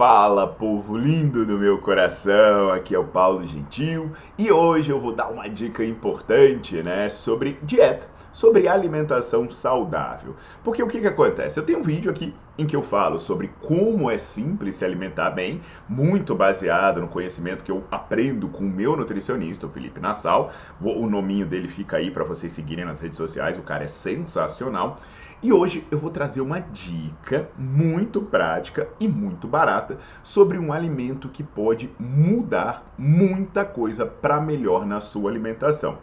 Fala, povo lindo do meu coração, aqui é o Paulo Gentil e hoje eu vou dar uma dica importante, né, sobre dieta, sobre alimentação saudável. Porque o que que acontece? Eu tenho um vídeo aqui em que eu falo sobre como é simples se alimentar bem, muito baseado no conhecimento que eu aprendo com o meu nutricionista, o Felipe Nassau. O nominho dele fica aí para vocês seguirem nas redes sociais, o cara é sensacional. E hoje eu vou trazer uma dica muito prática e muito barata sobre um alimento que pode mudar muita coisa para melhor na sua alimentação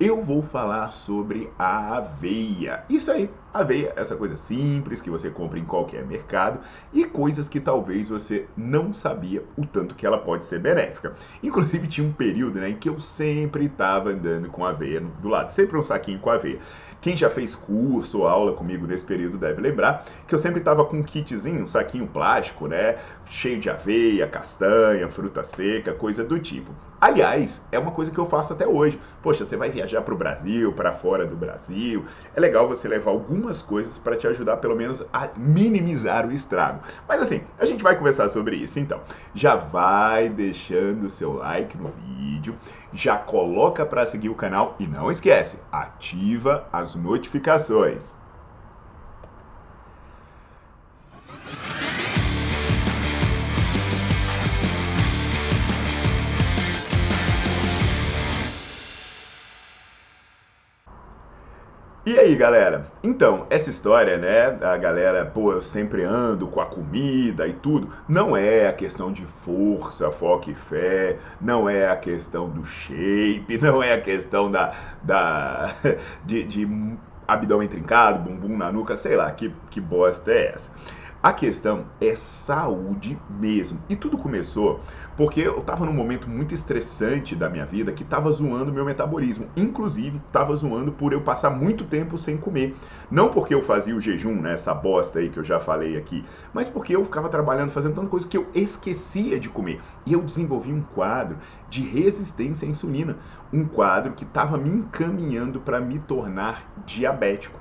eu vou falar sobre a aveia. Isso aí, aveia, essa coisa simples que você compra em qualquer mercado e coisas que talvez você não sabia o tanto que ela pode ser benéfica. Inclusive tinha um período né, em que eu sempre estava andando com aveia do lado, sempre um saquinho com aveia. Quem já fez curso ou aula comigo nesse período deve lembrar que eu sempre estava com um kitzinho, um saquinho plástico, né? Cheio de aveia, castanha, fruta seca, coisa do tipo. Aliás, é uma coisa que eu faço até hoje. Poxa, você vai viajar para o Brasil, para fora do Brasil. É legal você levar algumas coisas para te ajudar, pelo menos, a minimizar o estrago. Mas assim, a gente vai conversar sobre isso. Então, já vai deixando o seu like no vídeo, já coloca para seguir o canal e não esquece, ativa as notificações. E aí, galera? Então, essa história, né, a galera, pô, eu sempre ando com a comida e tudo, não é a questão de força, foco e fé, não é a questão do shape, não é a questão da, da de, de abdômen trincado, bumbum na nuca, sei lá, que, que bosta é essa? A questão é saúde mesmo. E tudo começou porque eu estava num momento muito estressante da minha vida que estava zoando meu metabolismo. Inclusive, estava zoando por eu passar muito tempo sem comer. Não porque eu fazia o jejum, né, essa bosta aí que eu já falei aqui, mas porque eu ficava trabalhando, fazendo tanta coisa que eu esquecia de comer. E eu desenvolvi um quadro de resistência à insulina. Um quadro que estava me encaminhando para me tornar diabético.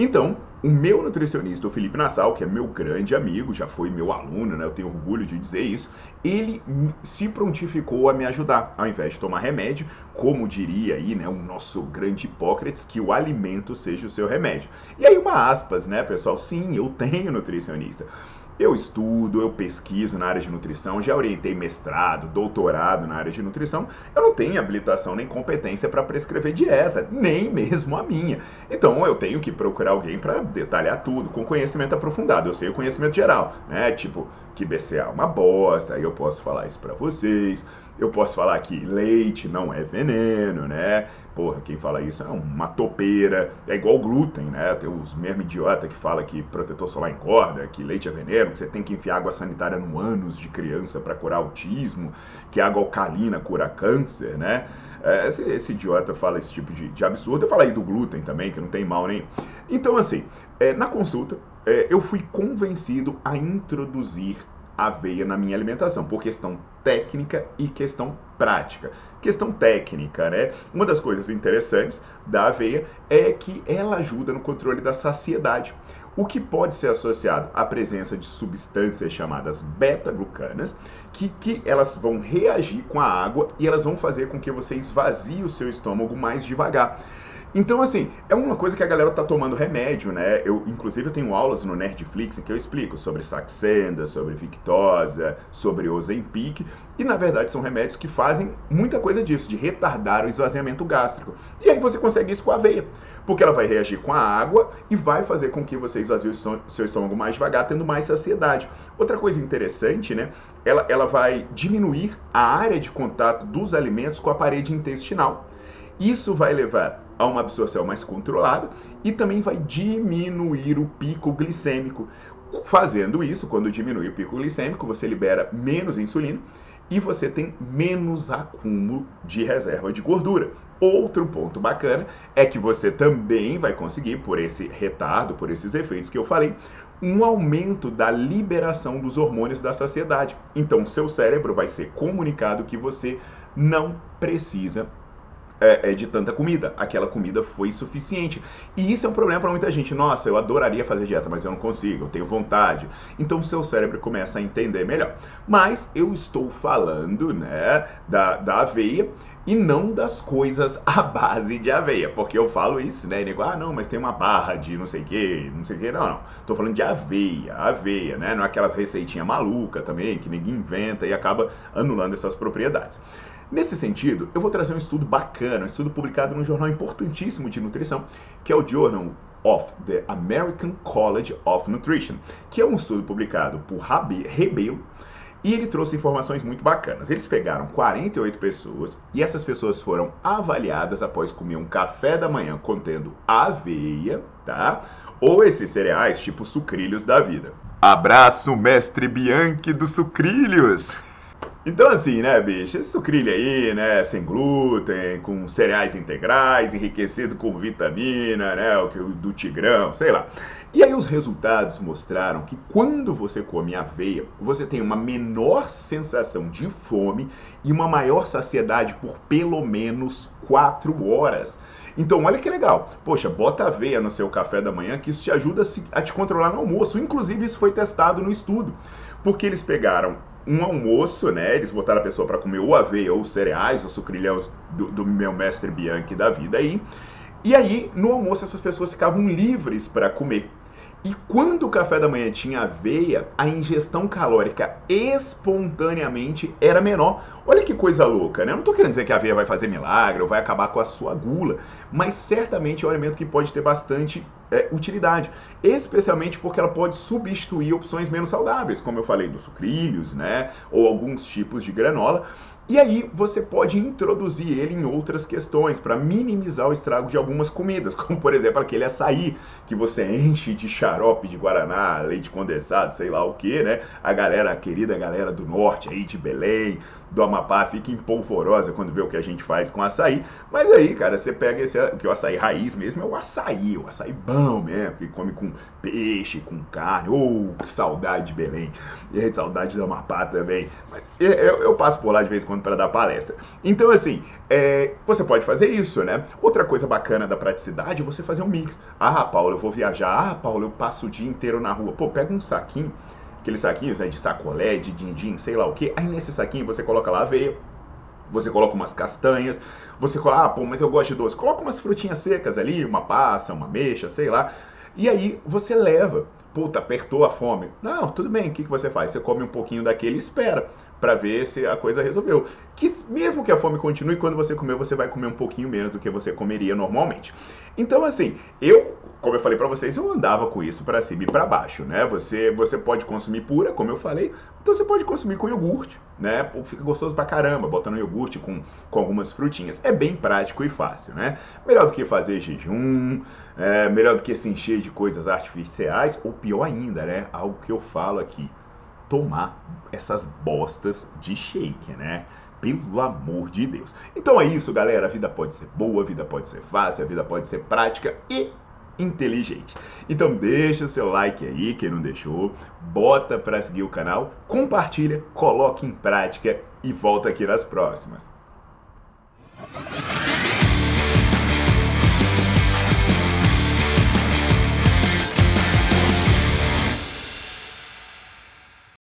Então, o meu nutricionista, o Felipe Nassau, que é meu grande amigo, já foi meu aluno, né? Eu tenho orgulho de dizer isso. Ele se prontificou a me ajudar, ao invés de tomar remédio, como diria aí, né, o nosso grande Hipócrates, que o alimento seja o seu remédio. E aí uma aspas, né, pessoal? Sim, eu tenho nutricionista. Eu estudo, eu pesquiso na área de nutrição, já orientei mestrado, doutorado na área de nutrição. Eu não tenho habilitação nem competência para prescrever dieta, nem mesmo a minha. Então eu tenho que procurar alguém para detalhar tudo, com conhecimento aprofundado. Eu sei o conhecimento geral, né? Tipo, que BCA é uma bosta, aí eu posso falar isso para vocês. Eu posso falar que leite não é veneno, né? Porra, quem fala isso é uma topeira. É igual glúten, né? Tem os mesmos idiota que fala que protetor solar engorda, que leite é veneno, que você tem que enfiar água sanitária no ânus de criança para curar autismo, que água alcalina cura câncer, né? É, esse, esse, idiota fala esse tipo de, de absurdo. Eu falei do glúten também, que não tem mal nenhum. Então, assim, é, na consulta, é, eu fui convencido a introduzir aveia na minha alimentação, por questão técnica e questão prática. Questão técnica, né? Uma das coisas interessantes da aveia é que ela ajuda no controle da saciedade, o que pode ser associado à presença de substâncias chamadas beta-glucanas, que, que elas vão reagir com a água e elas vão fazer com que você esvazie o seu estômago mais devagar. Então, assim, é uma coisa que a galera tá tomando remédio, né? Eu, inclusive, eu tenho aulas no Nerdflix em que eu explico sobre Saxenda, sobre Victosa, sobre Ozempic, e na verdade são remédios que fazem muita coisa disso, de retardar o esvaziamento gástrico. E aí você consegue isso com a aveia, porque ela vai reagir com a água e vai fazer com que você esvazie o seu estômago mais devagar, tendo mais saciedade. Outra coisa interessante, né? Ela, ela vai diminuir a área de contato dos alimentos com a parede intestinal. Isso vai levar a uma absorção mais controlada e também vai diminuir o pico glicêmico. Fazendo isso, quando diminui o pico glicêmico, você libera menos insulina e você tem menos acúmulo de reserva de gordura. Outro ponto bacana é que você também vai conseguir, por esse retardo, por esses efeitos que eu falei, um aumento da liberação dos hormônios da saciedade. Então, seu cérebro vai ser comunicado que você não precisa é, é, de tanta comida. Aquela comida foi suficiente. E isso é um problema para muita gente. Nossa, eu adoraria fazer dieta, mas eu não consigo, eu tenho vontade. Então o seu cérebro começa a entender melhor. Mas eu estou falando, né, da, da aveia e não das coisas à base de aveia, porque eu falo isso, né? E nego, ah, não, mas tem uma barra de não sei o que, não sei o que, não, não. Tô falando de aveia, aveia, né? Não é aquelas receitinhas maluca também que ninguém inventa e acaba anulando essas propriedades. Nesse sentido, eu vou trazer um estudo bacana, um estudo publicado num jornal importantíssimo de nutrição, que é o Journal of the American College of Nutrition, que é um estudo publicado por Rebelo, e ele trouxe informações muito bacanas. Eles pegaram 48 pessoas e essas pessoas foram avaliadas após comer um café da manhã contendo aveia, tá? Ou esses cereais tipo sucrilhos da vida. Abraço, mestre Bianchi dos sucrilhos! Então, assim, né, bicho, esse sucrilho aí, né, sem glúten, com cereais integrais, enriquecido com vitamina, né, o que do tigrão, sei lá. E aí os resultados mostraram que quando você come aveia, você tem uma menor sensação de fome e uma maior saciedade por pelo menos 4 horas. Então, olha que legal. Poxa, bota aveia no seu café da manhã, que isso te ajuda a te controlar no almoço. Inclusive, isso foi testado no estudo. Porque eles pegaram um almoço, né? Eles botaram a pessoa para comer ou aveia ou cereais, ou sucrilhões do, do meu mestre Bianchi da vida aí. E aí, no almoço, essas pessoas ficavam livres para comer. E quando o café da manhã tinha aveia, a ingestão calórica espontaneamente era menor. Olha que coisa louca, né? Eu não estou querendo dizer que a aveia vai fazer milagre ou vai acabar com a sua gula, mas certamente é um alimento que pode ter bastante é, utilidade, especialmente porque ela pode substituir opções menos saudáveis, como eu falei dos sucrilhos, né? Ou alguns tipos de granola. E aí você pode introduzir ele em outras questões para minimizar o estrago de algumas comidas, como por exemplo aquele açaí que você enche de xarope de guaraná, leite condensado, sei lá o que, né? A galera, a querida galera do norte aí de Belém, do Amapá fica empolvorosa quando vê o que a gente faz com açaí. Mas aí, cara, você pega esse, que o açaí raiz mesmo é o açaí, o açaí bom mesmo, que come com peixe, com carne. Ou oh, saudade de Belém. E saudade do Amapá também. Mas eu, eu passo por lá de vez em quando para dar palestra. Então, assim, é, você pode fazer isso, né? Outra coisa bacana da praticidade é você fazer um mix. Ah, Paulo, eu vou viajar. Ah, Paulo, eu passo o dia inteiro na rua. Pô, pega um saquinho aqueles saquinhos né, de sacolé, de din-din, sei lá o que. Aí nesse saquinho você coloca lá aveia, você coloca umas castanhas, você coloca, ah, pô, mas eu gosto de doce. Coloca umas frutinhas secas ali, uma passa, uma mexa, sei lá. E aí você leva. Puta, apertou a fome. Não, tudo bem, o que, que você faz? Você come um pouquinho daquele e espera para ver se a coisa resolveu. Que mesmo que a fome continue, quando você comer, você vai comer um pouquinho menos do que você comeria normalmente. Então, assim, eu, como eu falei para vocês, eu andava com isso para cima e para baixo, né? Você, você pode consumir pura, como eu falei, então você pode consumir com iogurte, né? Fica gostoso pra caramba, botando iogurte com, com algumas frutinhas. É bem prático e fácil, né? Melhor do que fazer jejum, é, melhor do que se encher de coisas artificiais, ou pior ainda, né? Algo que eu falo aqui tomar essas bostas de shake, né? Pelo amor de Deus. Então é isso, galera. A vida pode ser boa, a vida pode ser fácil, a vida pode ser prática e inteligente. Então deixa o seu like aí, quem não deixou, bota para seguir o canal, compartilha, coloque em prática e volta aqui nas próximas.